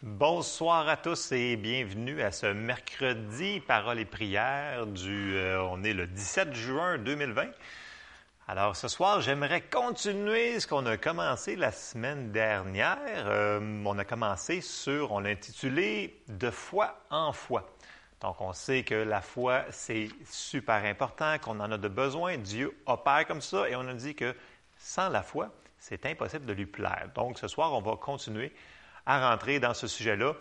Bonsoir à tous et bienvenue à ce mercredi Parole et prière du euh, on est le 17 juin 2020. Alors ce soir, j'aimerais continuer ce qu'on a commencé la semaine dernière. Euh, on a commencé sur, on l'a intitulé De foi en foi. Donc on sait que la foi, c'est super important, qu'on en a de besoin. Dieu opère comme ça et on a dit que sans la foi, c'est impossible de lui plaire. Donc ce soir, on va continuer à rentrer dans ce sujet-là.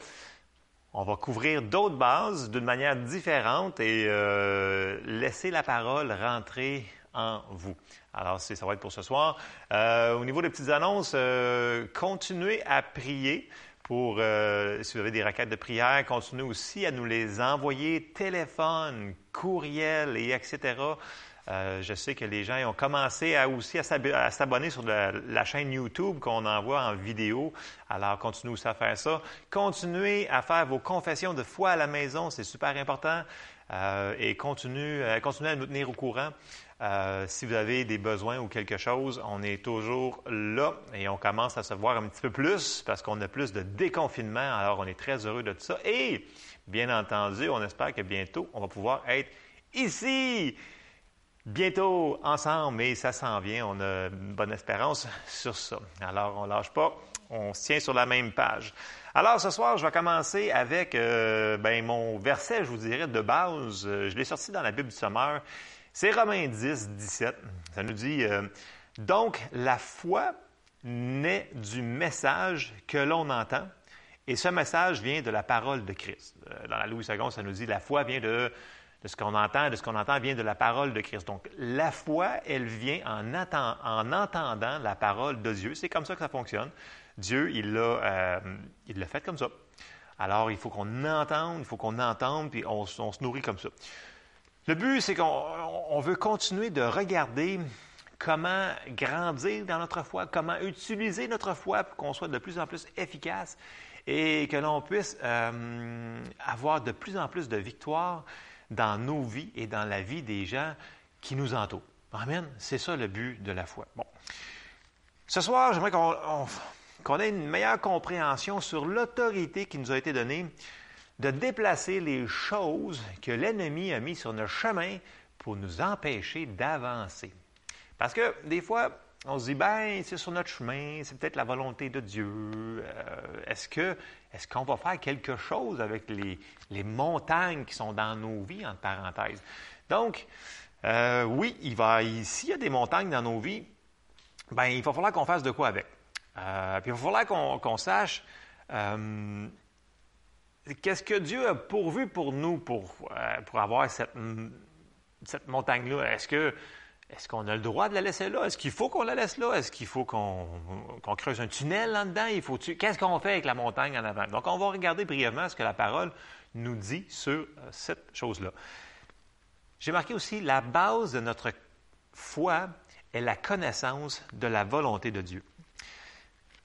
On va couvrir d'autres bases d'une manière différente et euh, laisser la parole rentrer en vous. Alors, ça va être pour ce soir. Euh, au niveau des petites annonces, euh, continuez à prier pour, si vous avez des requêtes de prière, continuez aussi à nous les envoyer téléphone, courriel et etc. Euh, je sais que les gens ont commencé à aussi à s'abonner sur la, chaîne YouTube qu'on envoie en vidéo. Alors, continuez aussi à faire ça. Continuez à faire vos confessions de foi à la maison, c'est super important. Euh, et euh, continuez à nous tenir au courant. si vous avez des besoins ou quelque chose, on est toujours là et on commence à se voir un petit peu plus parce qu'on a plus de déconfinement. Alors, on est très heureux de tout ça. Et, bien entendu, on espère que bientôt, on va pouvoir être ici bientôt ensemble, mais ça s'en vient. On a une bonne espérance sur ça. Alors, on ne lâche pas. On se tient sur la même page. Alors, ce soir, je vais commencer avec euh, ben, mon verset, je vous dirais, de base. Je l'ai sorti dans la Bible du Sommeur. C'est Romains 10, 17. Ça nous dit euh, Donc, la foi naît du message que l'on entend. Et ce message vient de la parole de Christ. Euh, dans la Louis II, ça nous dit la foi vient de de ce qu'on entend, de ce qu'on entend vient de la parole de Christ. Donc, la foi, elle vient en, en entendant la parole de Dieu. C'est comme ça que ça fonctionne. Dieu, il l'a, euh, il l'a fait comme ça. Alors, il faut qu'on entende, il faut qu'on entende, puis on, se nourrit comme ça. Le but, c'est qu'on veut continuer de regarder comment grandir dans notre foi, comment utiliser notre foi pour qu'on soit de plus en plus efficace et que l'on puisse euh, avoir de plus en plus de victoires dans nos vies et dans la vie des gens qui nous entourent. Amen. C'est ça le but de la foi. Bon. Ce soir, j'aimerais qu'on ait une meilleure compréhension sur l'autorité qui nous a été donnée de déplacer les choses que l'ennemi a mis sur notre chemin pour nous empêcher d'avancer. Parce que des fois, on se dit, ben, c'est sur notre chemin, c'est peut-être la volonté de Dieu. Euh, est-ce que est-ce qu'on va faire quelque chose avec les, montagnes qui sont dans nos vies, entre parenthèses? Donc, euh, oui, il va, s'il y a des montagnes dans nos vies, ben, il va falloir qu'on fasse de quoi avec. Euh, puis il va falloir qu'on, sache qu'est-ce que Dieu a pourvu pour nous pour, pour avoir cette, cette montagne-là? Est-ce que est-ce qu'on a le droit de la laisser là? Est-ce qu'il faut qu'on la laisse là? Est-ce qu'il faut qu'on creuse un tunnel là-dedans? Qu'est-ce qu'on fait avec la montagne en avant? Donc, on va regarder brièvement ce que la parole nous dit sur euh, cette chose-là. J'ai marqué aussi la base de notre foi est la connaissance de la volonté de Dieu.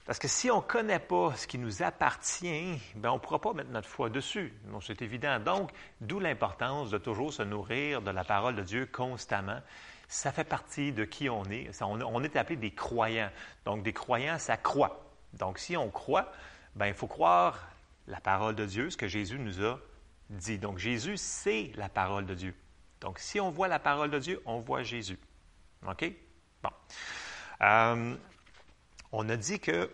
Parce que si on ne connaît pas ce qui nous appartient, ben on ne pourra pas mettre notre foi dessus. c'est évident. Donc, d'où l'importance de toujours se nourrir de la parole de Dieu constamment ça fait partie de qui on est. on, est appelé des croyants. Donc, des croyants, ça croit. Donc, si on croit, ben, il faut croire la parole de Dieu, ce que Jésus nous a dit. Donc, Jésus, c'est la parole de Dieu. Donc, si on voit la parole de Dieu, on voit Jésus. OK? Bon. Euh, on a dit que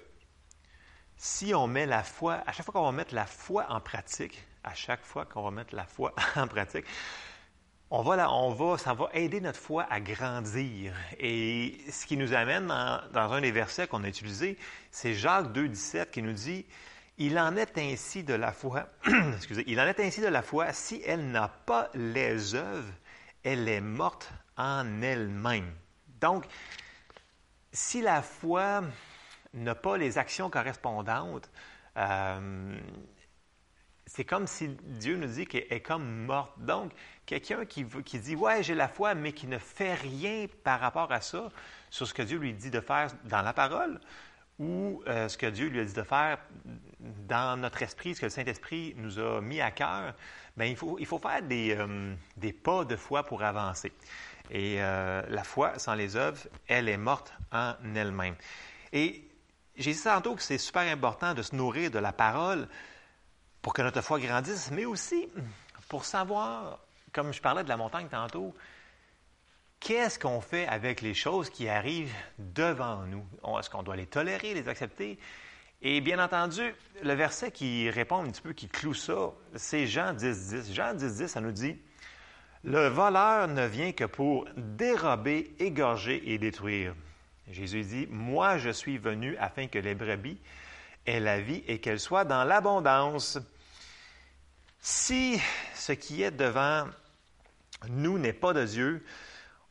si on met la foi, à chaque fois qu'on va mettre la foi en pratique, à chaque fois qu'on va mettre la foi en pratique, on va, là, on va, ça va aider notre foi à grandir. Et ce qui nous amène dans, un des versets qu'on a utilisé, c'est Jacques 2, 17 qui nous dit Il en est ainsi de la foi, excusez, il en est ainsi de la foi, si elle n'a pas les œuvres, elle est morte en elle-même. Donc, si la foi n'a pas les actions correspondantes, euh, c'est comme si Dieu nous dit qu'elle est comme morte. Donc, quelqu'un qui, dit Ouais, j'ai la foi, mais qui ne fait rien par rapport à ça, sur ce que Dieu lui dit de faire dans la parole, ou euh, ce que Dieu lui a dit de faire dans notre esprit, ce que le Saint-Esprit nous a mis à cœur, bien, il, faut, il faut faire des, euh, des, pas de foi pour avancer. Et euh, la foi sans les œuvres, elle est morte en elle-même. Et j'ai dit tantôt que c'est super important de se nourrir de la parole pour que notre foi grandisse, mais aussi pour savoir, comme je parlais de la montagne tantôt, qu'est-ce qu'on fait avec les choses qui arrivent devant nous? Est-ce qu'on doit les tolérer, les accepter? Et bien entendu, le verset qui répond un petit peu, qui cloue ça, c'est Jean 10, 10. Jean 10, 10, ça nous dit Le voleur ne vient que pour dérober, égorger et détruire. Jésus dit Moi, je suis venu afin que les brebis aient la vie et qu'elles soient dans l'abondance. Si ce qui est devant nous n'est pas de Dieu,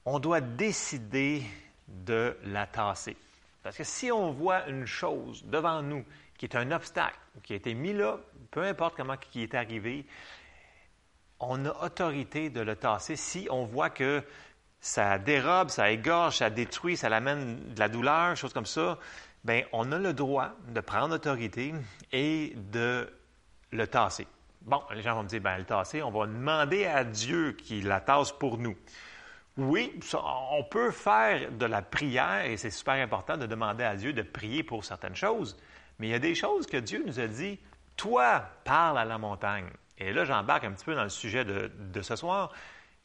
on doit décider de la tasser. Parce que si on voit une chose devant nous qui est un obstacle, qui a été mis là, peu importe comment qui est arrivé, on a autorité de le tasser si on voit que ça dérobe, ça égorge, ça détruit, ça amène de la douleur, choses comme ça, bien, on a le droit de prendre autorité et de le tasser. Bon, les gens vont me dire, bien, le tasser, on va demander à Dieu qu'il la tasse pour nous. Oui, on peut faire de la prière et c'est super important de demander à Dieu de prier pour certaines choses, mais il y a des choses que Dieu nous a dit, toi, parle à la montagne. Et là, j'embarque un petit peu dans le sujet de, ce soir.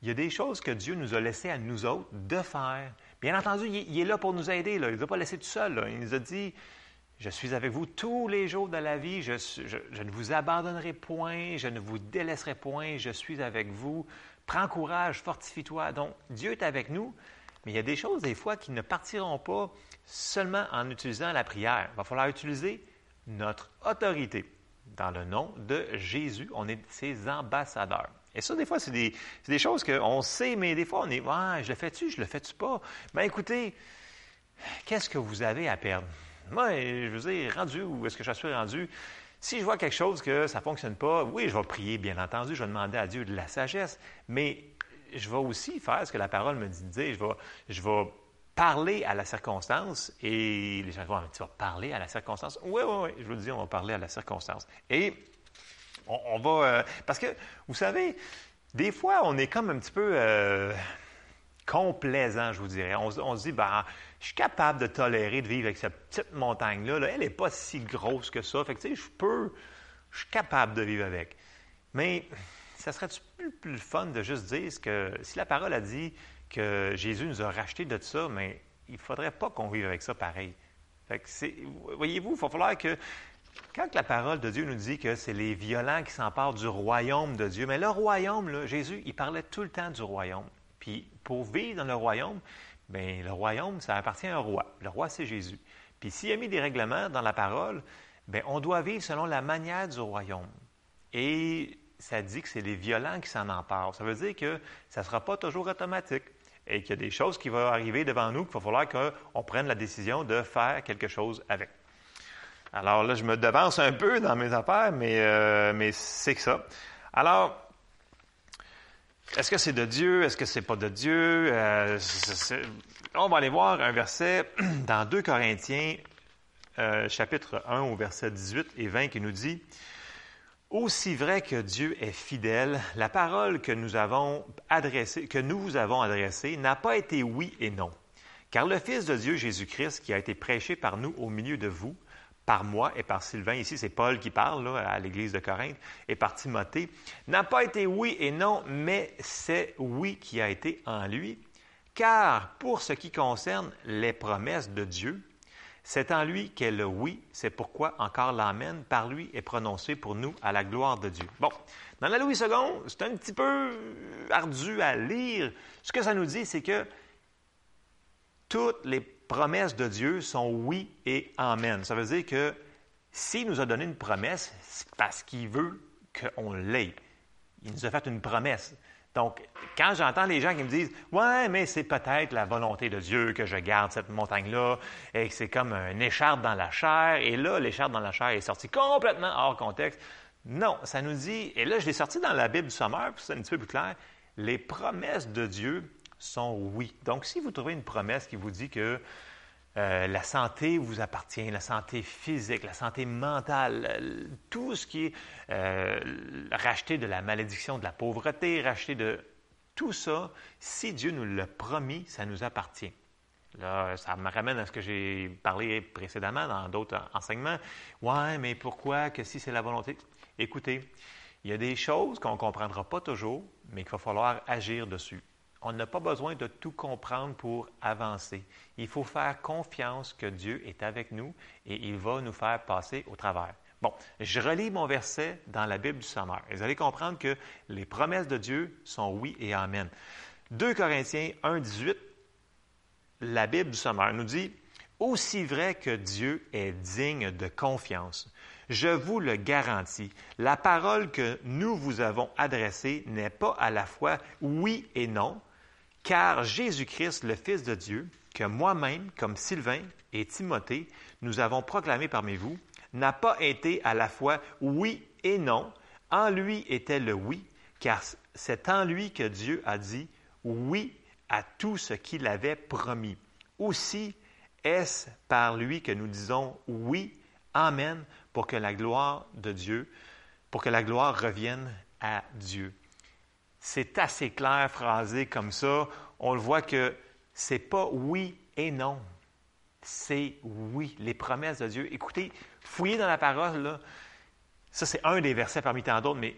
Il y a des choses que Dieu nous a laissées à nous autres de faire. Bien entendu, il, est là pour nous aider. Il ne nous a pas laissé tout seul. Il nous a dit, je suis avec vous tous les jours de la vie. Je, je, ne vous abandonnerai point. Je ne vous délaisserai point. Je suis avec vous. Prends courage, fortifie-toi. Donc, Dieu est avec nous, mais il y a des choses, des fois, qui ne partiront pas seulement en utilisant la prière. Il va falloir utiliser notre autorité. Dans le nom de Jésus, on est ses ambassadeurs. Et ça, des fois, c'est des, choses qu'on sait, mais des fois, on est ouais, je le fais-tu, je le fais-tu pas? Mais écoutez, qu'est-ce que vous avez à perdre? Moi, je vous ai rendu où est-ce que je suis rendu? Si je vois quelque chose que ça ne fonctionne pas, oui, je vais prier, bien entendu, je vais demander à Dieu de la sagesse, mais je vais aussi faire ce que la parole me dit de dire. Je vais, je vais parler à la circonstance et les gens vont tu vas parler à la circonstance? Oui, oui, oui, je vous dis, on va parler à la circonstance. Et on, va... Euh, parce que, vous savez, des fois, on est comme un petit peu euh, complaisant, je vous dirais. On, se dit, ben, je suis capable de tolérer de vivre avec cette petite montagne-là. Elle n'est pas si grosse que ça. Fait que, tu sais, je peux, je suis capable de vivre avec. Mais ça serait plus, plus fun de juste dire que si la parole a dit que Jésus nous a racheté de ça, mais il ne faudrait pas qu'on vive avec ça pareil. Voyez-vous, il va falloir que quand la parole de Dieu nous dit que c'est les violents qui s'emparent du royaume de Dieu, mais le royaume, Jésus, il parlait tout le temps du royaume. Puis pour vivre dans le royaume, Bien, le royaume, ça appartient à un roi. Le roi, c'est Jésus. Puis s'il a mis des règlements dans la parole, bien, on doit vivre selon la manière du royaume. Et ça dit que c'est les violents qui s'en emparent. Ça veut dire que ça ne sera pas toujours automatique et qu'il y a des choses qui vont arriver devant nous qu'il va falloir qu'on prenne la décision de faire quelque chose avec. Alors là, je me devance un peu dans mes affaires, mais, euh, mais c'est que ça. Alors, est-ce que c'est de Dieu? Est-ce que c'est pas de Dieu? Euh, on va aller voir un verset dans 2 Corinthiens, euh, chapitre 1, au verset 18 et 20, qui nous dit Aussi vrai que Dieu est fidèle, la parole que nous avons adressée, que nous vous avons adressée, n'a pas été oui et non. Car le Fils de Dieu, Jésus-Christ, qui a été prêché par nous au milieu de vous, par moi et par Sylvain, ici c'est Paul qui parle à l'église de Corinthe, et par Timothée, n'a pas été oui et non, mais c'est oui qui a été en lui. Car pour ce qui concerne les promesses de Dieu, c'est en lui qu'est le oui, c'est pourquoi encore l'Amen par lui est prononcé pour nous à la gloire de Dieu. Bon, dans la Louis II, c'est un petit peu ardu à lire. Ce que ça nous dit, c'est que toutes les promesses de Dieu sont oui et amen. Ça veut dire que s'il nous a donné une promesse, c'est parce qu'il veut qu'on l'ait. Il nous a fait une promesse. Donc, quand j'entends les gens qui me disent Ouais, mais c'est peut-être la volonté de Dieu que je garde cette montagne-là, et que c'est comme un écharpe dans la chair, et là, l'écharpe dans la chair est sortie complètement hors contexte. Non, ça nous dit, et là, je l'ai sorti dans la Bible du Sommeur, pour c'est un petit peu plus clair, les promesses de Dieu sont oui. Donc, si vous trouvez une promesse qui vous dit que euh, la santé vous appartient, la santé physique, la santé mentale, tout ce qui est euh, racheté de la malédiction, de la pauvreté, racheté de tout ça, si Dieu nous l'a promis, ça nous appartient. Là, ça me ramène à ce que j'ai parlé précédemment dans d'autres enseignements. Ouais, mais pourquoi que si c'est la volonté? Écoutez, il y a des choses qu'on ne comprendra pas toujours, mais qu'il va falloir agir dessus. On n'a pas besoin de tout comprendre pour avancer. Il faut faire confiance que Dieu est avec nous et il va nous faire passer au travers. Bon, je relis mon verset dans la Bible du Sommeur. Vous allez comprendre que les promesses de Dieu sont oui et amen. 2 Corinthiens 1, 18 la Bible du Sommeur nous dit Aussi vrai que Dieu est digne de confiance, je vous le garantis, la parole que nous vous avons adressée n'est pas à la fois oui et non, car Jésus-Christ, le Fils de Dieu, que moi-même, comme Sylvain et Timothée, nous avons proclamé parmi vous, n'a pas été à la fois oui et non. En lui était le oui, car c'est en lui que Dieu a dit oui à tout ce qu'il avait promis. Aussi est-ce par lui que nous disons oui, Amen, pour que la gloire de Dieu, pour que la gloire revienne à Dieu? C'est assez clair, phrasé comme ça. On le voit que c'est pas oui et non. C'est oui, les promesses de Dieu. Écoutez, fouillez dans la parole, là, ça, c'est un des versets parmi tant d'autres, mais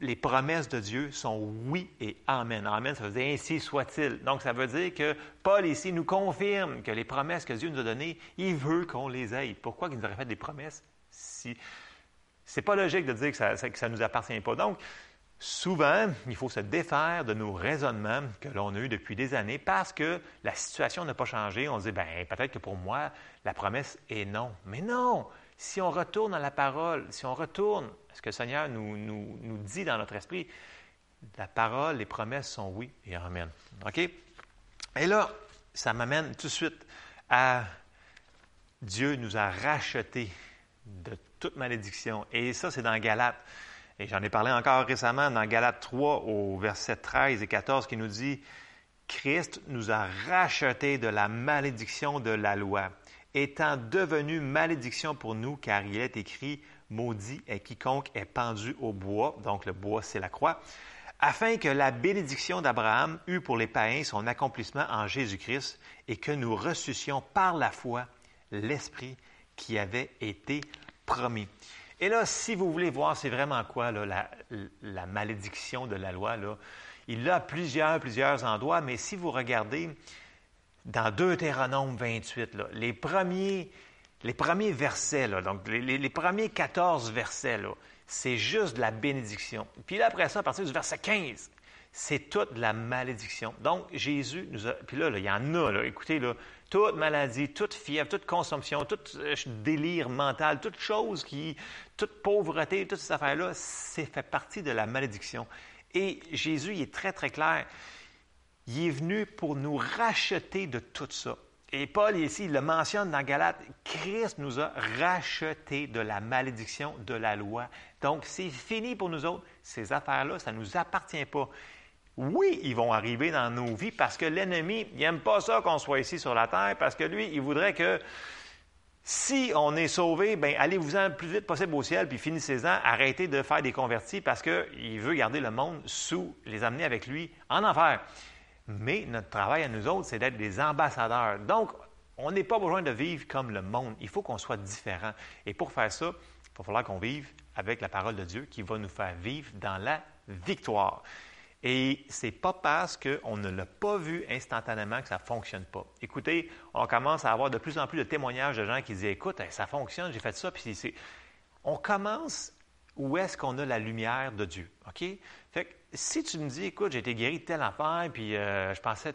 les promesses de Dieu sont oui et amen. Amen, ça veut dire ainsi soit-il. Donc, ça veut dire que Paul ici nous confirme que les promesses que Dieu nous a données, il veut qu'on les aille. Pourquoi il nous aurait fait des promesses si? C'est pas logique de dire que ça ne nous appartient pas. Donc, souvent, il faut se défaire de nos raisonnements que l'on a eus depuis des années parce que la situation n'a pas changé. On se dit, ben peut-être que pour moi, la promesse est non. Mais non! si on retourne à la parole, si on retourne à ce que le Seigneur nous, nous, dit dans notre esprit, la parole, les promesses sont oui et amen. OK? Et là, ça m'amène tout de suite à Dieu nous a rachetés de toute malédiction. Et ça, c'est dans Galates. Et j'en ai parlé encore récemment dans Galates 3 au verset 13 et 14 qui nous dit, Christ nous a rachetés de la malédiction de la loi étant devenu malédiction pour nous, car il est écrit, maudit est quiconque est pendu au bois, donc le bois c'est la croix, afin que la bénédiction d'Abraham eût pour les païens son accomplissement en Jésus-Christ et que nous ressuscions par la foi l'Esprit qui avait été promis. Et là, si vous voulez voir, c'est vraiment quoi la, la, malédiction de la loi, il a plusieurs, plusieurs endroits, mais si vous regardez dans Deutéronome 28, les, premiers, versets, donc les, premiers 14 versets, c'est juste de la bénédiction. Puis là, après ça, à partir du verset 15, c'est toute la malédiction. Donc, Jésus nous a. Puis là, il y en a, écoutez, là, toute maladie, toute fièvre, toute consommation, tout euh, délire mental, toute chose qui. toute pauvreté, toutes ces affaires-là, c'est fait partie de la malédiction. Et Jésus, il est très, très clair. Il est venu pour nous racheter de tout ça. Et Paul, ici, il le mentionne dans Galate, Christ nous a rachetés de la malédiction de la loi. Donc, c'est fini pour nous autres. Ces affaires-là, ça ne nous appartient pas. Oui, ils vont arriver dans nos vies parce que l'ennemi, il n'aime pas ça qu'on soit ici sur la terre, parce que lui, il voudrait que si on est sauvé, bien, allez-vous-en le plus vite possible au ciel, puis finissez-en, arrêtez de faire des convertis parce qu'il veut garder le monde sous, les amener avec lui en enfer. Mais notre travail à nous autres, c'est d'être des ambassadeurs. Donc, on n'est pas besoin de vivre comme le monde. Il faut qu'on soit différent. Et pour faire ça, il va falloir qu'on vive avec la parole de Dieu qui va nous faire vivre dans la victoire. Et c'est pas parce qu'on ne l'a pas vu instantanément que ça ne fonctionne pas. Écoutez, on commence à avoir de plus en plus de témoignages de gens qui disent Écoute, ça fonctionne, j'ai fait ça, puis c'est. On commence où est-ce qu'on a la lumière de Dieu. OK? Fait que si tu me dis, écoute, j'ai été guéri de telle affaire, puis euh, je pensais.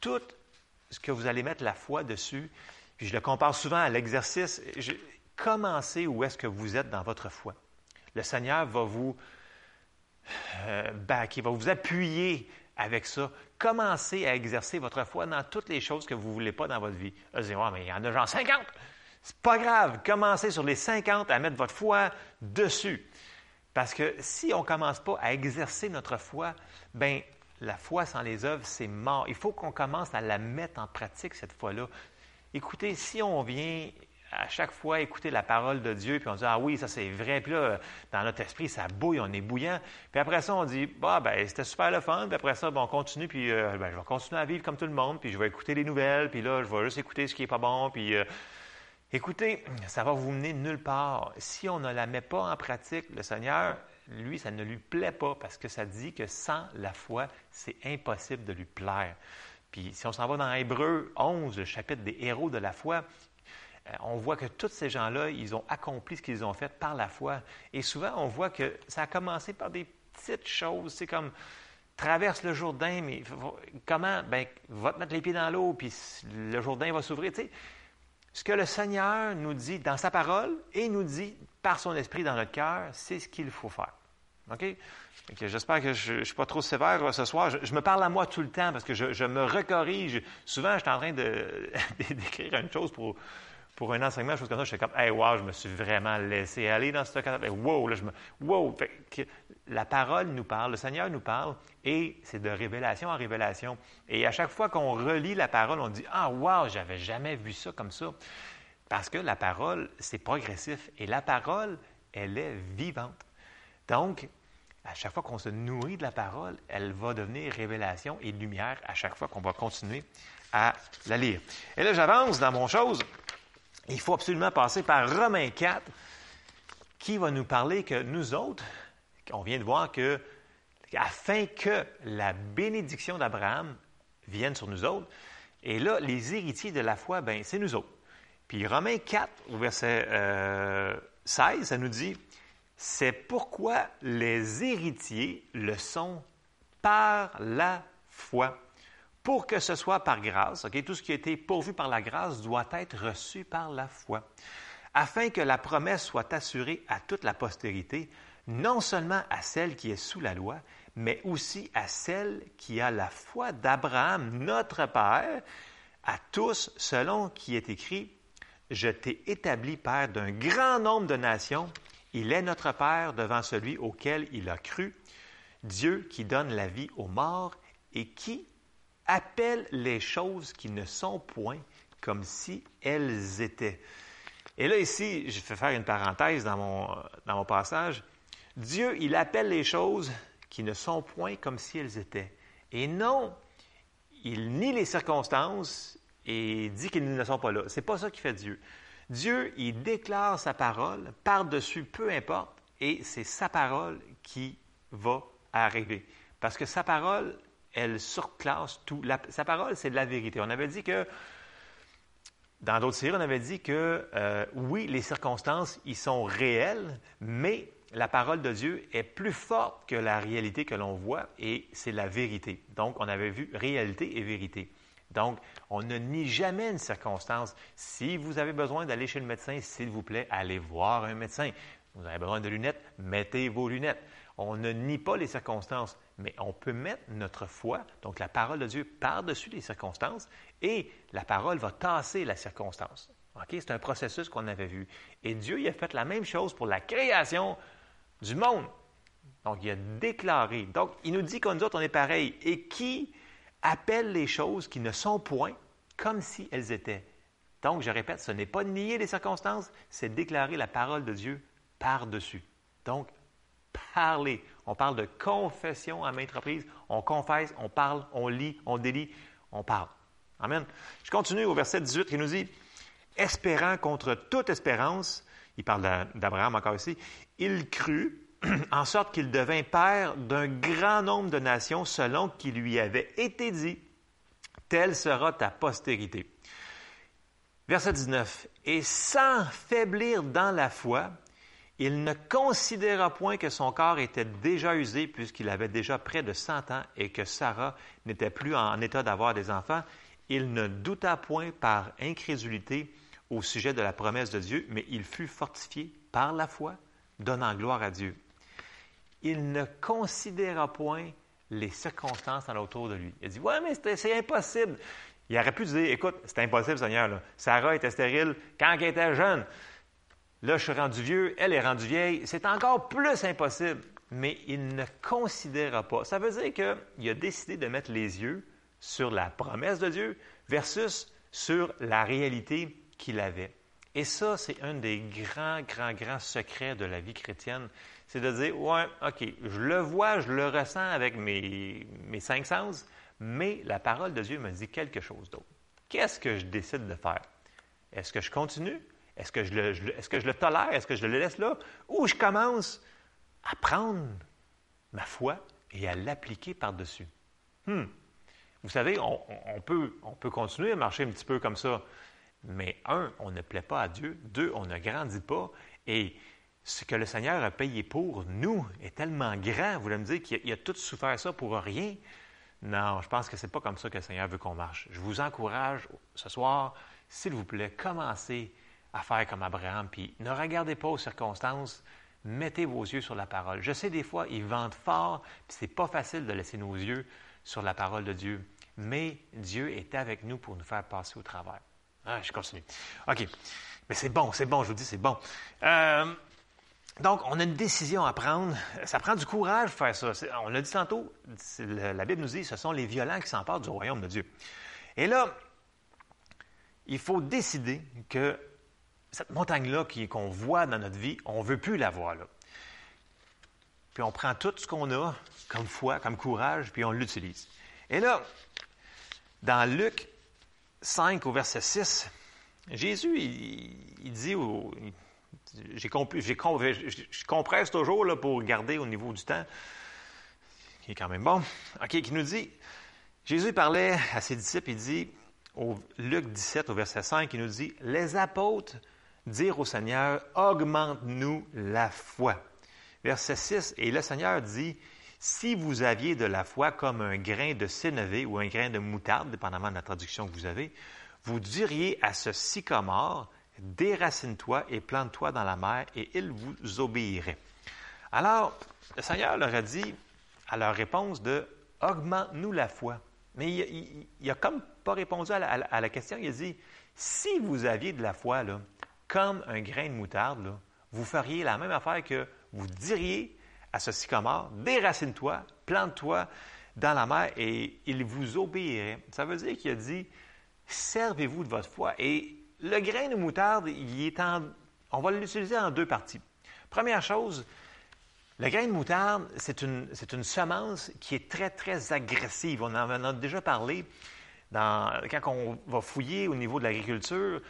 Tout ce que vous allez mettre la foi dessus, puis je le compare souvent à l'exercice, commencez où est-ce que vous êtes dans votre foi. Le Seigneur va vous euh, backer, va vous appuyer avec ça. Commencez à exercer votre foi dans toutes les choses que vous ne voulez pas dans votre vie. Vous allez mais il y en a genre 50. C'est pas grave. Commencez sur les 50 à mettre votre foi dessus. Parce que si on ne commence pas à exercer notre foi, ben la foi sans les œuvres, c'est mort. Il faut qu'on commence à la mettre en pratique, cette foi-là. Écoutez, si on vient à chaque fois écouter la parole de Dieu, puis on dit Ah oui, ça c'est vrai, puis là, dans notre esprit, ça bouille, on est bouillant. Puis après ça, on dit Bah, ben, c'était super le fun, puis après ça, on continue, puis euh, ben, je vais continuer à vivre comme tout le monde, puis je vais écouter les nouvelles, puis là, je vais juste écouter ce qui n'est pas bon, puis. Euh, écoutez, ça va vous mener nulle part. Si on ne la met pas en pratique, le Seigneur, lui, ça ne lui plaît pas parce que ça dit que sans la foi, c'est impossible de lui plaire. Puis si on s'en va dans Hébreu 11, le chapitre des héros de la foi, on voit que tous ces gens-là, ils ont accompli ce qu'ils ont fait par la foi. Et souvent, on voit que ça a commencé par des petites choses. C'est comme traverse le Jourdain, mais comment? Ben, va te mettre les pieds dans l'eau, puis le Jourdain va s'ouvrir. Tu sais, ce que le Seigneur nous dit dans sa parole et nous dit par son esprit dans notre cœur, c'est ce qu'il faut faire. OK? J'espère que je ne suis pas trop sévère ce soir. Je, me parle à moi tout le temps parce que je, me recorrige. Souvent, je suis en train d'écrire une chose pour, pour un enseignement, chose comme ça. Je suis comme, hey, wow, je me suis vraiment laissé aller dans ce cas. Wow, là, je me. Wow! la parole nous parle, le Seigneur nous parle, et c'est de révélation en révélation. Et à chaque fois qu'on relit la parole, on dit, ah, wow, j'avais jamais vu ça comme ça. Parce que la parole, c'est progressif. Et la parole, elle est vivante. Donc, à chaque fois qu'on se nourrit de la parole, elle va devenir révélation et lumière à chaque fois qu'on va continuer à la lire. Et là, j'avance dans mon chose. Il faut absolument passer par Romains 4, qui va nous parler que nous autres, on vient de voir que, afin que la bénédiction d'Abraham vienne sur nous autres, et là, les héritiers de la foi, ben, c'est nous autres. Puis Romains 4, au verset 16, euh, ça nous dit c'est pourquoi les héritiers le sont par la foi. Pour que ce soit par grâce, tout ce qui a été pourvu par la grâce doit être reçu par la foi, afin que la promesse soit assurée à toute la postérité, non seulement à celle qui est sous la loi, mais aussi à celle qui a la foi d'Abraham, notre Père, à tous, selon qui est écrit, Je t'ai établi Père d'un grand nombre de nations, il est notre Père devant celui auquel il a cru, Dieu qui donne la vie aux morts et qui appelle les choses qui ne sont point comme si elles étaient. Et là, ici, je vais faire une parenthèse dans mon, dans mon passage. Dieu, il appelle les choses qui ne sont point comme si elles étaient. Et non, il nie les circonstances et dit qu'ils ne sont pas là. C'est pas ça qui fait Dieu. Dieu, il déclare sa parole par-dessus, peu importe, et c'est sa parole qui va arriver. Parce que sa parole, elle surclasse tout. sa parole, c'est de la vérité. On avait dit que, dans d'autres séries, on avait dit que, euh, oui, les circonstances, ils sont réelles, mais la parole de Dieu est plus forte que la réalité que l'on voit, et c'est la vérité. Donc, on avait vu réalité et vérité. Donc, on ne nie jamais une circonstance. Si vous avez besoin d'aller chez le médecin, s'il vous plaît, allez voir un médecin. Vous avez besoin de lunettes, mettez vos lunettes. On ne nie pas les circonstances, mais on peut mettre notre foi, donc la parole de Dieu, par-dessus les circonstances, et la parole va tasser la circonstance. C'est un processus qu'on avait vu. Et Dieu il a fait la même chose pour la création du monde. Donc, il a déclaré. Donc, il nous dit qu'on nous autres, on est pareil. Et qui appelle les choses qui ne sont point comme si elles étaient? Donc, je répète, ce n'est pas nier les circonstances, c'est déclarer la parole de Dieu par-dessus. Donc, parler. On parle de confession à maintes reprises. On confesse, on parle, on lit, on délie, on parle. Amen. Je continue au verset 18 qui nous dit Espérant contre toute espérance, il parle d'Abraham encore ici, il crut en sorte qu'il devint père d'un grand nombre de nations selon qu'il lui avait été dit, telle sera ta postérité. Verset 19. Et sans faiblir dans la foi, il ne considéra point que son corps était déjà usé puisqu'il avait déjà près de cent ans et que Sarah n'était plus en état d'avoir des enfants. Il ne douta point par incrédulité au sujet de la promesse de Dieu, mais il fut fortifié par la foi, donnant gloire à Dieu il ne considéra point les circonstances autour de lui. Il dit Ouais, mais c'est impossible. Il aurait pu dire Écoute, c'est impossible, Seigneur. Sarah était stérile quand elle était jeune. Là, je suis rendu vieux, elle est rendue vieille. C'est encore plus impossible. Mais il ne considéra pas. Ça veut dire qu'il a décidé de mettre les yeux sur la promesse de Dieu versus sur la réalité qu'il avait. Et ça, c'est un des grands, grands, grands secrets de la vie chrétienne. C'est de dire, ouais, OK, je le vois, je le ressens avec mes, mes cinq sens, mais la parole de Dieu me dit quelque chose d'autre. Qu'est-ce que je décide de faire? Est-ce que je continue? Est-ce que je le, tolère? Est-ce que je le laisse là? Ou je commence à prendre ma foi et à l'appliquer par-dessus? Hmm. Vous savez, on, peut, on peut continuer à marcher un petit peu comme ça, mais un, on ne plaît pas à Dieu. Deux, on ne grandit pas. Et ce que le Seigneur a payé pour nous est tellement grand. Vous voulez me dire qu'il a, a, tout souffert ça pour rien? Non, je pense que ce n'est pas comme ça que le Seigneur veut qu'on marche. Je vous encourage ce soir, s'il vous plaît, commencez à faire comme Abraham, puis ne regardez pas aux circonstances, mettez vos yeux sur la parole. Je sais des fois, ils vendent fort, puis c'est pas facile de laisser nos yeux sur la parole de Dieu, mais Dieu est avec nous pour nous faire passer au travers. Ah, je continue. OK. Mais c'est bon, c'est bon, je vous dis, c'est bon. Euh, donc, on a une décision à prendre. Ça prend du courage de faire ça. On l'a dit tantôt, la Bible nous dit, ce sont les violents qui s'emparent du royaume de Dieu. Et là, il faut décider que cette montagne-là qu'on voit dans notre vie, on ne veut plus la voir. Puis on prend tout ce qu'on a comme foi, comme courage, puis on l'utilise. Et là, dans Luc 5 au verset 6, Jésus, il, dit, j'ai je compresse toujours là, pour garder au niveau du temps, qui est quand même bon, OK, qui nous dit, Jésus parlait à ses disciples, il dit, au Luc 17 au verset 5, il nous dit, les apôtres dirent au Seigneur, augmente-nous la foi. Verset 6, et le Seigneur dit, si vous aviez de la foi comme un grain de sénévé ou un grain de moutarde, dépendamment de la traduction que vous avez, vous diriez à ce sycomore, déracine-toi et plante-toi dans la mer, et il vous obéirait. Alors, le Seigneur leur a dit à leur réponse de augmente-nous la foi. Mais il, n'a comme pas répondu à la, question. Il a dit si vous aviez de la foi, là, comme un grain de moutarde, vous feriez la même affaire que vous diriez à ce sycomore déracine-toi, plante-toi dans la mer et il vous obéirait. Ça veut dire qu'il a dit servez-vous de votre foi. Et le grain de moutarde, il est en, on va l'utiliser en deux parties. Première chose, le grain de moutarde, c'est une, une, semence qui est très, très agressive. On en a déjà parlé dans, quand on va fouiller au niveau de l'agriculture.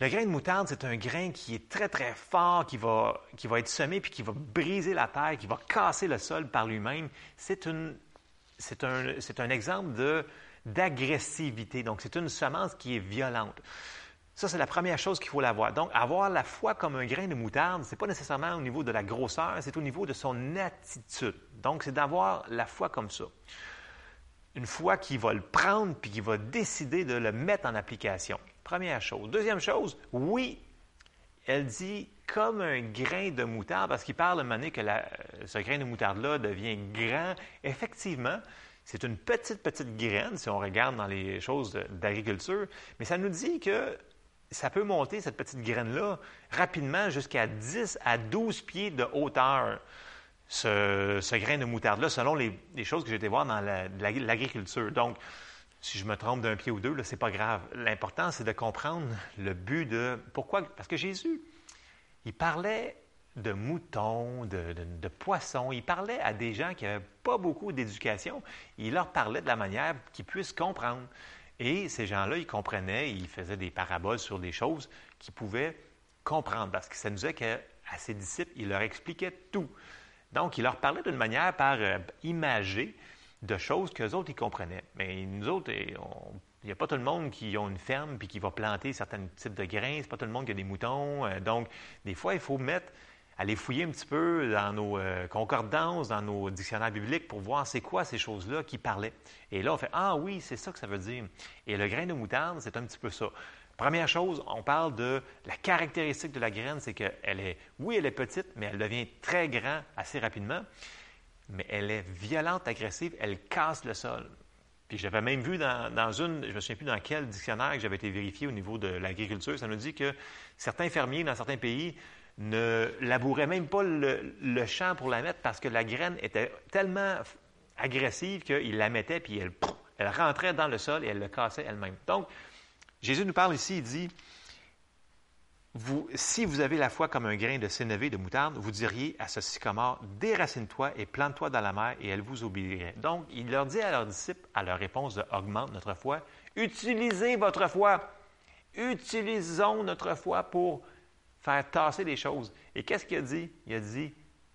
Le grain de moutarde, c'est un grain qui est très, très fort, qui va, être semé, puis qui va briser la terre, qui va casser le sol par lui-même. C'est, un, un exemple d'agressivité. Donc, c'est une semence qui est violente. Ça, c'est la première chose qu'il faut l'avoir. Donc, avoir la foi comme un grain de moutarde, ce n'est pas nécessairement au niveau de la grosseur, c'est au niveau de son attitude. Donc, c'est d'avoir la foi comme ça. Une foi qui va le prendre puis qui va décider de le mettre en application. Première chose. Deuxième chose, oui, elle dit comme un grain de moutarde, parce qu'il parle de manière que ce grain de moutarde-là devient grand. Effectivement, c'est une petite, petite graine, si on regarde dans les choses d'agriculture, mais ça nous dit que ça peut monter, cette petite graine-là, rapidement jusqu'à 10 à 12 pieds de hauteur, ce, grain de moutarde-là, selon les, choses que j'ai été voir dans l'agriculture. Donc, si je me trompe d'un pied ou deux, ce n'est pas grave. L'important, c'est de comprendre le but de... Pourquoi? Parce que Jésus, il parlait de moutons, de, poissons. Il parlait à des gens qui n'avaient pas beaucoup d'éducation. Il leur parlait de la manière qu'ils puissent comprendre. Et ces gens-là, ils comprenaient, ils faisaient des paraboles sur des choses qu'ils pouvaient comprendre, parce que ça nous disait qu'à ses disciples, il leur expliquait tout. Donc, il leur parlait d'une manière par euh, de choses qu'eux autres, ils comprenaient. Mais nous autres, il n'y a pas tout le monde qui a une ferme puis qui va planter certains types de grains. C'est pas tout le monde qui a des moutons. Euh, donc, des fois, il faut mettre aller fouiller un petit peu dans nos euh, concordances, dans nos dictionnaires bibliques pour voir c'est quoi ces choses-là qui parlaient. Et là, on fait Ah oui, c'est ça que ça veut dire. Et le grain de moutarde, c'est un petit peu ça. Première chose, on parle de la caractéristique de la graine, c'est qu'elle est, oui, elle est petite, mais elle devient très grande assez rapidement. Mais elle est violente, agressive, elle casse le sol. Puis j'avais même vu dans, une, je ne me souviens plus dans quel dictionnaire que j'avais été vérifié au niveau de l'agriculture, ça nous dit que certains fermiers dans certains pays ne labouraient même pas le, champ pour la mettre parce que la graine était tellement agressive qu'ils la mettaient puis elle, elle rentrait dans le sol et elle le cassait elle-même. Donc, Jésus nous parle ici, il dit, si vous avez la foi comme un grain de sénévé de moutarde, vous diriez à ce sycomore, déracine-toi et plante-toi dans la mer et elle vous obéirait. Donc, il leur dit à leurs disciples, à leur réponse de augmente notre foi, utilisez votre foi. Utilisons notre foi pour faire tasser les choses. Et qu'est-ce qu'il a dit? Il a dit,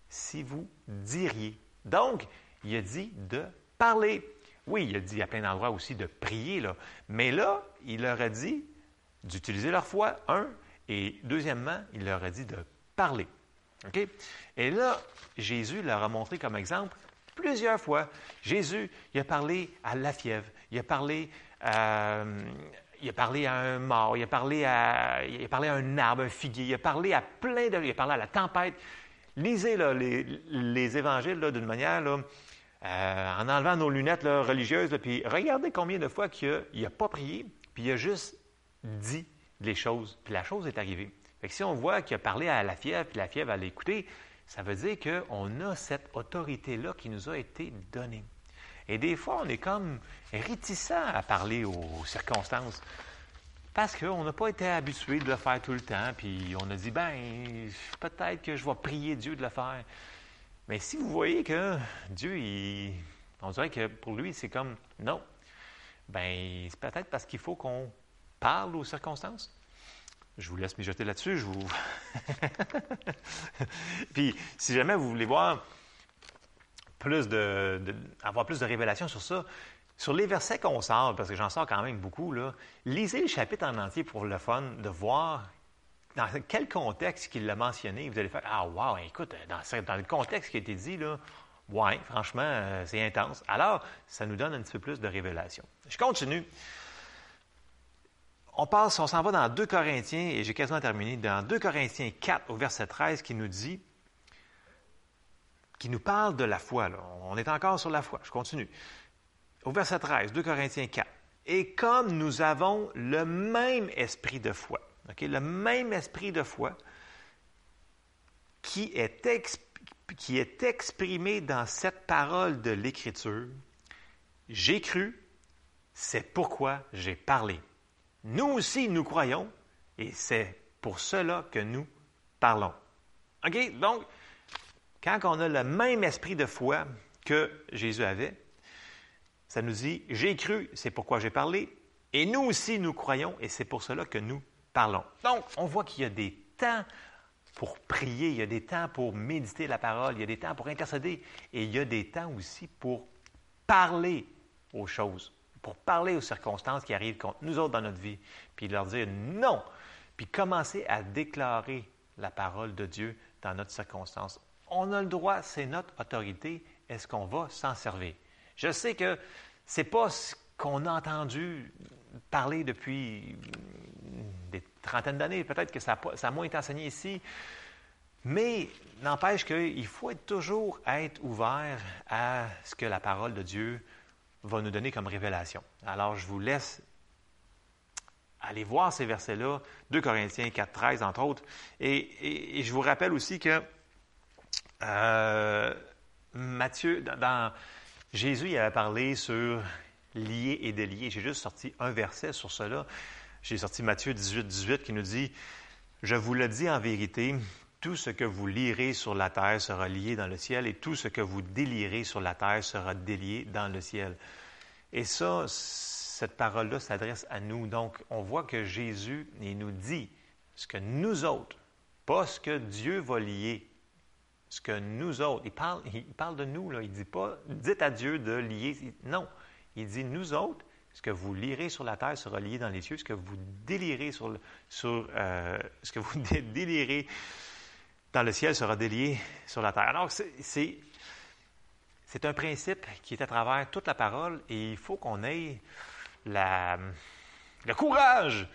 si vous diriez. Donc, il a dit de parler. Oui, il a dit à plein d'endroits aussi de prier, là. mais là, il leur a dit d'utiliser leur foi, un, et deuxièmement, il leur a dit de parler. Et là, Jésus leur a montré comme exemple plusieurs fois. Jésus, il a parlé à la fièvre, il a parlé à, euh, il a parlé à un mort, il a parlé à, il a parlé à un arbre, un figuier, il a parlé à plein de... Il a parlé à la tempête. Lisez les, évangiles d'une manière, euh, en enlevant nos lunettes religieuses, puis regardez combien de fois qu'il n'a pas prié, puis il a juste dit les choses, puis la chose est arrivée. Fait que si on voit qu'il a parlé à la fièvre, puis la fièvre a l'écouter, ça veut dire qu'on a cette autorité-là qui nous a été donnée. Et des fois, on est comme réticent à parler aux circonstances. Parce qu'on n'a pas été habitué de le faire tout le temps, puis on a dit, ben, peut-être que je vais prier Dieu de le faire. Mais si vous voyez que Dieu, il, on dirait que pour lui, c'est comme, non, ben, c'est peut-être parce qu'il faut qu'on parle aux circonstances? Je vous laisse mijoter là-dessus. Je vous. Puis, si jamais vous voulez voir plus de, avoir plus de révélations sur ça, sur les versets qu'on sort, parce que j'en sors quand même beaucoup, là, lisez le chapitre en entier pour le fun de voir dans quel contexte qu'il l'a mentionné. Vous allez faire Ah, wow, écoute, dans, dans le contexte qui a été dit, là, ouais, franchement, euh, c'est intense. Alors, ça nous donne un petit peu plus de révélations. Je continue on passe, on s'en va dans 2 Corinthiens, et j'ai quasiment terminé, dans 2 Corinthiens 4 au verset 13 qui nous dit, qui nous parle de la foi. On est encore sur la foi. Je continue. Au verset 13, 2 Corinthiens 4. Et comme nous avons le même esprit de foi, le même esprit de foi qui est, qui est exprimé dans cette parole de l'Écriture, j'ai cru, c'est pourquoi j'ai parlé. Nous aussi, nous croyons, et c'est pour cela que nous parlons. OK? Donc, quand on a le même esprit de foi que Jésus avait, ça nous dit, j'ai cru, c'est pourquoi j'ai parlé, et nous aussi, nous croyons, et c'est pour cela que nous parlons. Donc, on voit qu'il y a des temps pour prier, il y a des temps pour méditer la parole, il y a des temps pour intercéder, et il y a des temps aussi pour parler aux choses pour parler aux circonstances qui arrivent contre nous autres dans notre vie, puis leur dire non, puis commencer à déclarer la parole de Dieu dans notre circonstance. On a le droit, c'est notre autorité. Est-ce qu'on va s'en servir? Je sais que ce n'est pas ce qu'on a entendu parler depuis des trentaines d'années. Peut-être que ça a, moins été enseigné ici. Mais n'empêche qu'il faut toujours être ouvert à ce que la parole de Dieu va nous donner comme révélation. Alors, je vous laisse aller voir ces versets-là, 2 Corinthiens 4, 13, entre autres. Et, je vous rappelle aussi que euh, Matthieu, dans, Jésus, il avait parlé sur lier et délier. J'ai juste sorti un verset sur cela. J'ai sorti Matthieu 18, 18 qui nous dit Je vous le dis en vérité, tout ce que vous lirez sur la terre sera lié dans le ciel et tout ce que vous délirez sur la terre sera délié dans le ciel. Et ça, cette parole-là s'adresse à nous. Donc, on voit que Jésus, il nous dit ce que nous autres, pas ce que Dieu va lier, ce que nous autres, il parle, de nous, il ne dit pas, dites à Dieu de lier. Non, il dit nous autres, ce que vous lirez sur la terre sera lié dans les cieux, ce que vous délirez sur, sur euh, ce que vous délirez dans le ciel sera délié sur la terre. Alors, c'est, c'est un principe qui est à travers toute la parole et il faut qu'on ait le courage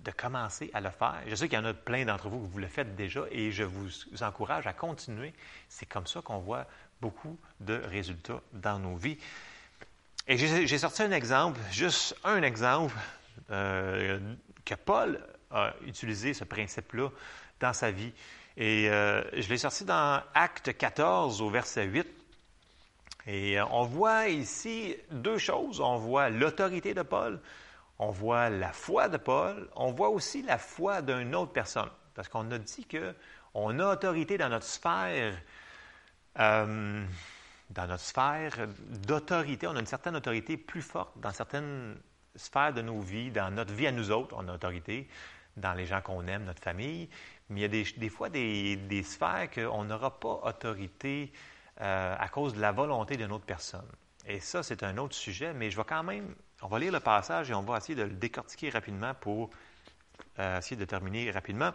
de commencer à le faire. Je sais qu'il y en a plein d'entre vous que vous le faites déjà et je vous encourage à continuer. C'est comme ça qu'on voit beaucoup de résultats dans nos vies. Et j'ai sorti un exemple, juste un exemple, euh, que Paul a utilisé ce principe-là dans sa vie. Et euh, je l'ai sorti dans Acte 14 au verset 8. Et euh, on voit ici deux choses. On voit l'autorité de Paul, on voit la foi de Paul, on voit aussi la foi d'une autre personne. Parce qu'on a dit qu'on a autorité dans notre sphère, euh, dans notre sphère d'autorité. On a une certaine autorité plus forte dans certaines sphères de nos vies, dans notre vie à nous autres, on a autorité, dans les gens qu'on aime, notre famille. Mais il y a des, fois des, sphères qu'on n'aura pas autorité euh, à cause de la volonté d'une autre personne. Et ça, c'est un autre sujet, mais je vais quand même, on va lire le passage et on va essayer de le décortiquer rapidement pour euh, essayer de terminer rapidement.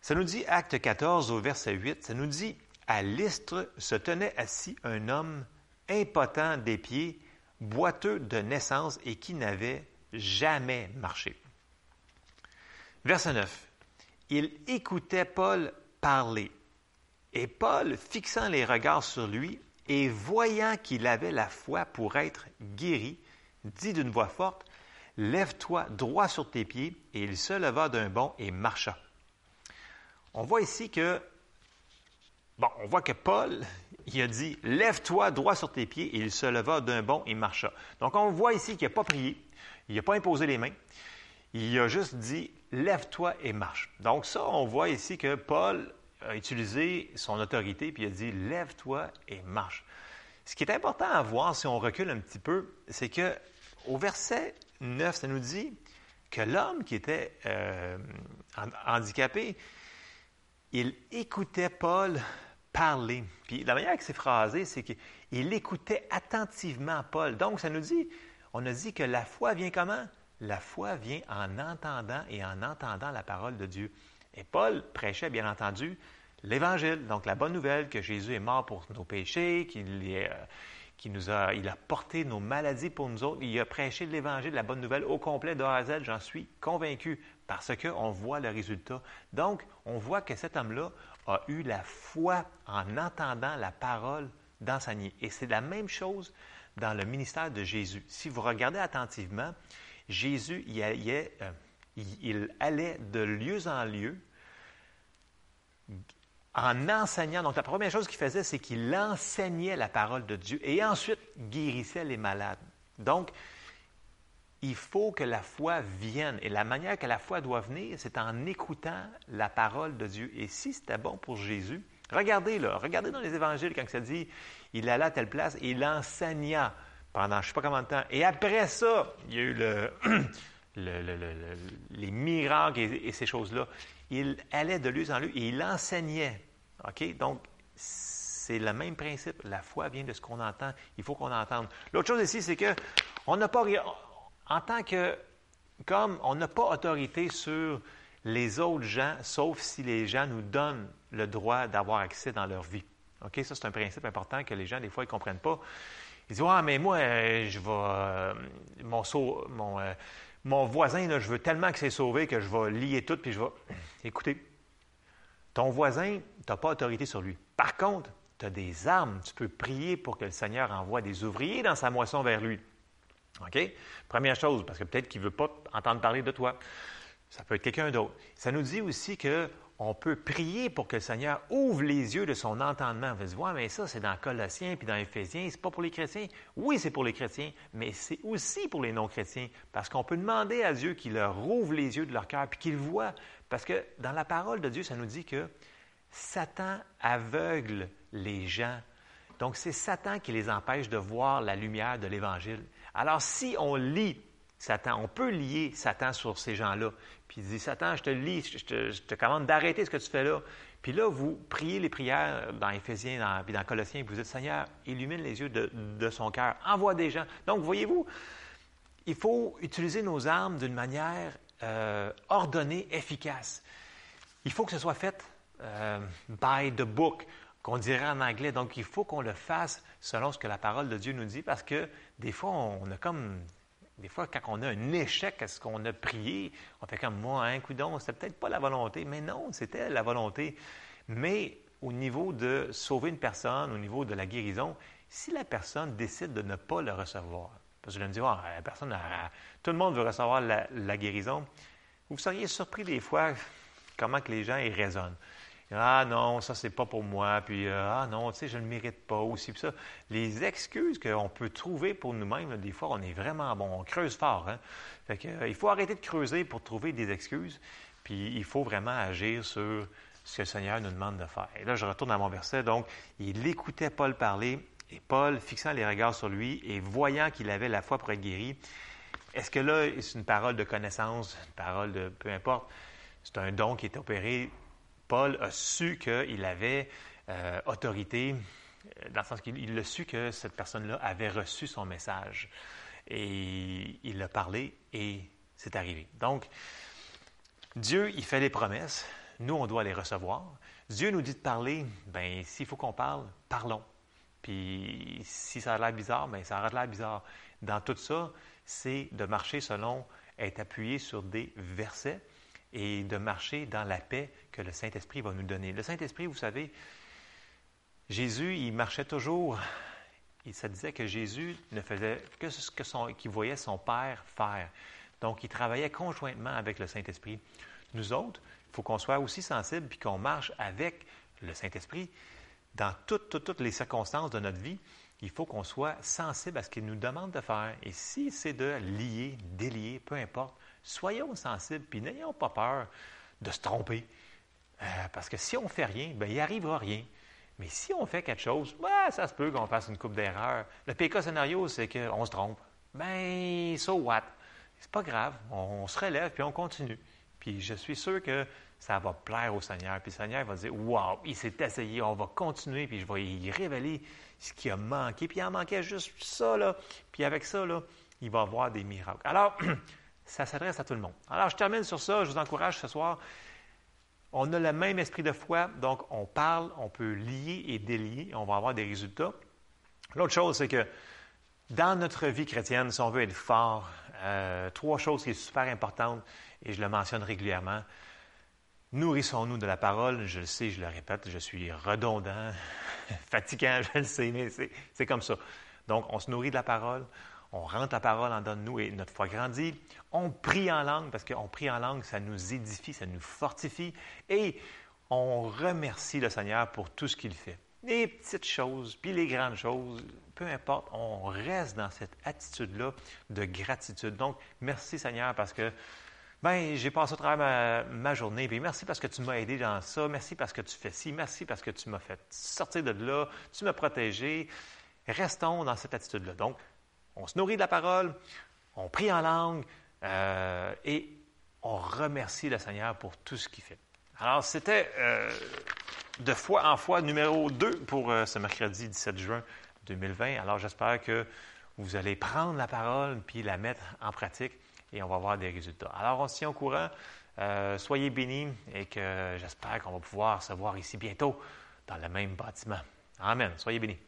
Ça nous dit, acte 14 au verset 8, ça nous dit, à l'Istre se tenait assis un homme impotent des pieds, boiteux de naissance et qui n'avait jamais marché. Verset 9. Il écoutait Paul parler. Et Paul, fixant les regards sur lui et voyant qu'il avait la foi pour être guéri, dit d'une voix forte, Lève-toi droit sur tes pieds. Et il se leva d'un bond et marcha. On voit ici que, bon, on voit que Paul, il a dit, Lève-toi droit sur tes pieds. Et il se leva d'un bond et marcha. Donc on voit ici qu'il n'a pas prié, il n'a pas imposé les mains. Il a juste dit, Lève-toi et marche. Donc ça, on voit ici que Paul a utilisé son autorité, puis il a dit, lève-toi et marche. Ce qui est important à voir, si on recule un petit peu, c'est que au verset 9, ça nous dit que l'homme qui était euh, handicapé, il écoutait Paul parler. Puis la manière que c'est phrasé, c'est qu'il écoutait attentivement Paul. Donc, ça nous dit, on a dit que la foi vient comment? La foi vient en entendant et en entendant la parole de Dieu. Et Paul prêchait, bien entendu, l'Évangile, donc la bonne nouvelle que Jésus est mort pour nos péchés, qu'il euh, nous a, il a porté nos maladies pour nous autres. Il a prêché l'Évangile, la bonne nouvelle au complet de A j'en suis convaincu, parce qu'on voit le résultat. Donc, on voit que cet homme-là a eu la foi en entendant la parole d'enseigner. Et c'est la même chose dans le ministère de Jésus. Si vous regardez attentivement, Jésus, il, allait, euh, il allait de lieu en lieu en enseignant. Donc, la première chose qu'il faisait, c'est qu'il enseignait la parole de Dieu et ensuite guérissait les malades. Donc, il faut que la foi vienne. Et la manière que la foi doit venir, c'est en écoutant la parole de Dieu. Et si c'était bon pour Jésus, regardez là, regardez dans les évangiles quand ça dit, il allait à telle place et il enseigna pendant je ne sais pas combien de temps. Et après ça, il y a eu le, les miracles et, ces choses-là. Il allait de lieu en lieu et il enseignait. OK? Donc, c'est le même principe. La foi vient de ce qu'on entend. Il faut qu'on entende. L'autre chose ici, c'est que on n'a pas, en tant que, comme on n'a pas autorité sur les autres gens, sauf si les gens nous donnent le droit d'avoir accès dans leur vie. OK? Ça, c'est un principe important que les gens, des fois, ne comprennent pas. Ils disent, ah, mais moi, euh, je vais, euh, mon, mon, euh, mon voisin, je veux tellement que c'est sauvé que je vais lier tout, puis je vais. Écoutez, ton voisin, tu n'as pas autorité sur lui. Par contre, tu as des armes. Tu peux prier pour que le Seigneur envoie des ouvriers dans sa moisson vers lui. OK? Première chose, parce que peut-être qu'il ne veut pas entendre parler de toi. Ça peut être quelqu'un d'autre. Ça nous dit aussi que on peut prier pour que le Seigneur ouvre les yeux de son entendement. Va se voir, mais ça, c'est dans Colossiens puis dans Éphésiens. C'est pas pour les chrétiens. Oui, c'est pour les chrétiens, mais c'est aussi pour les non-chrétiens. Parce qu'on peut demander à Dieu qu'il leur ouvre les yeux de leur cœur puis qu'ils voient. Parce que dans la parole de Dieu, ça nous dit que Satan aveugle les gens. Donc, c'est Satan qui les empêche de voir la lumière de l'Évangile. Alors, si on lit Satan, on peut lier Satan sur ces gens-là. Puis il dit, Satan, je te lis, je te, commande d'arrêter ce que tu fais là. Puis là, vous priez les prières dans Éphésiens, puis dans Colossiens, vous dites, Seigneur, illumine les yeux de, son cœur, envoie des gens. Donc, voyez-vous, il faut utiliser nos armes d'une manière euh, ordonnée, efficace. Il faut que ce soit fait euh, by the book, qu'on dirait en anglais. Donc, il faut qu'on le fasse selon ce que la parole de Dieu nous dit, parce que des fois, on a comme des fois, quand on a un échec à ce qu'on a prié, on fait comme moi, un coup d'on, c'était peut-être pas la volonté, mais non, c'était la volonté. Mais au niveau de sauver une personne, au niveau de la guérison, si la personne décide de ne pas le recevoir, parce que je me dis, ah, personne, tout le monde veut recevoir la, guérison, vous seriez surpris des fois comment les gens y raisonnent. Ah non, ça c'est pas pour moi, puis euh, ah non, tu sais, je ne le mérite pas aussi. Puis ça, les excuses qu'on peut trouver pour nous-mêmes, des fois, on est vraiment bon, on creuse fort. Hein? Fait que, euh, il faut arrêter de creuser pour trouver des excuses. Puis il faut vraiment agir sur ce que le Seigneur nous demande de faire. Et là, je retourne à mon verset. Donc, il écoutait Paul parler, et Paul, fixant les regards sur lui et voyant qu'il avait la foi pour être guéri, est-ce que là, c'est une parole de connaissance, une parole de peu importe, c'est un don qui est opéré. Paul a su qu'il avait euh, autorité, euh, dans le sens qu'il a su que cette personne-là avait reçu son message. Et il a parlé et c'est arrivé. Donc, Dieu, il fait les promesses. Nous, on doit les recevoir. Dieu nous dit de parler. Bien, s'il faut qu'on parle, parlons. Puis, si ça a l'air bizarre, bien, ça a l'air bizarre. Dans tout ça, c'est de marcher selon, être appuyé sur des versets et de marcher dans la paix que le Saint-Esprit va nous donner. Le Saint-Esprit, vous savez, Jésus, il marchait toujours. Il se disait que Jésus ne faisait que ce qu'il voyait son Père faire. Donc, il travaillait conjointement avec le Saint-Esprit. Nous autres, il faut qu'on soit aussi sensibles puis qu'on marche avec le Saint-Esprit dans toutes, toutes, les circonstances de notre vie. Il faut qu'on soit sensible à ce qu'il nous demande de faire. Et si c'est de lier, délier, peu importe, soyons sensibles puis n'ayons pas peur de se tromper. Euh, parce que si on ne fait rien, bien, il n'y arrivera rien. Mais si on fait quelque chose, ben, ça se peut qu'on fasse une coupe d'erreurs. Le PK scénario, c'est qu'on se trompe. Ben, so what? C'est pas grave. On, se relève puis on continue. Puis je suis sûr que ça va plaire au Seigneur. Puis le Seigneur va dire Waouh, il s'est essayé, on va continuer, puis je vais y révéler ce qui a manqué. Puis il en manquait juste ça, là. Puis avec ça, il va avoir des miracles. Alors, ça s'adresse à tout le monde. Alors, je termine sur ça. Je vous encourage ce soir. On a le même esprit de foi, donc on parle, on peut lier et délier, et on va avoir des résultats. L'autre chose, c'est que dans notre vie chrétienne, si on veut être fort, euh, trois choses qui sont super importantes, et je le mentionne régulièrement. Nourrissons-nous de la parole. Je le sais, je le répète, je suis redondant, fatigant, je le sais, mais c'est comme ça. Donc, on se nourrit de la parole, on rentre la parole en donne-nous et notre foi grandit. On prie en langue parce qu'on prie en langue, ça nous édifie, ça nous fortifie et on remercie le Seigneur pour tout ce qu'il fait. Les petites choses, puis les grandes choses, peu importe, on reste dans cette attitude-là de gratitude. Donc, merci Seigneur parce que ben, j'ai passé au travers ma, journée, puis merci parce que tu m'as aidé dans ça, merci parce que tu fais ci, merci parce que tu m'as fait sortir de là, tu m'as protégé. Restons dans cette attitude-là. On se nourrit de la parole, on prie en langue euh, et on remercie le Seigneur pour tout ce qu'il fait. Alors, c'était euh, de fois en fois numéro 2 pour euh, ce mercredi 17 juin 2020. Alors, j'espère que vous allez prendre la parole puis la mettre en pratique et on va voir des résultats. Alors, on se tient au courant. soyez bénis et que j'espère qu'on va pouvoir se voir ici bientôt dans le même bâtiment. Amen. Soyez bénis.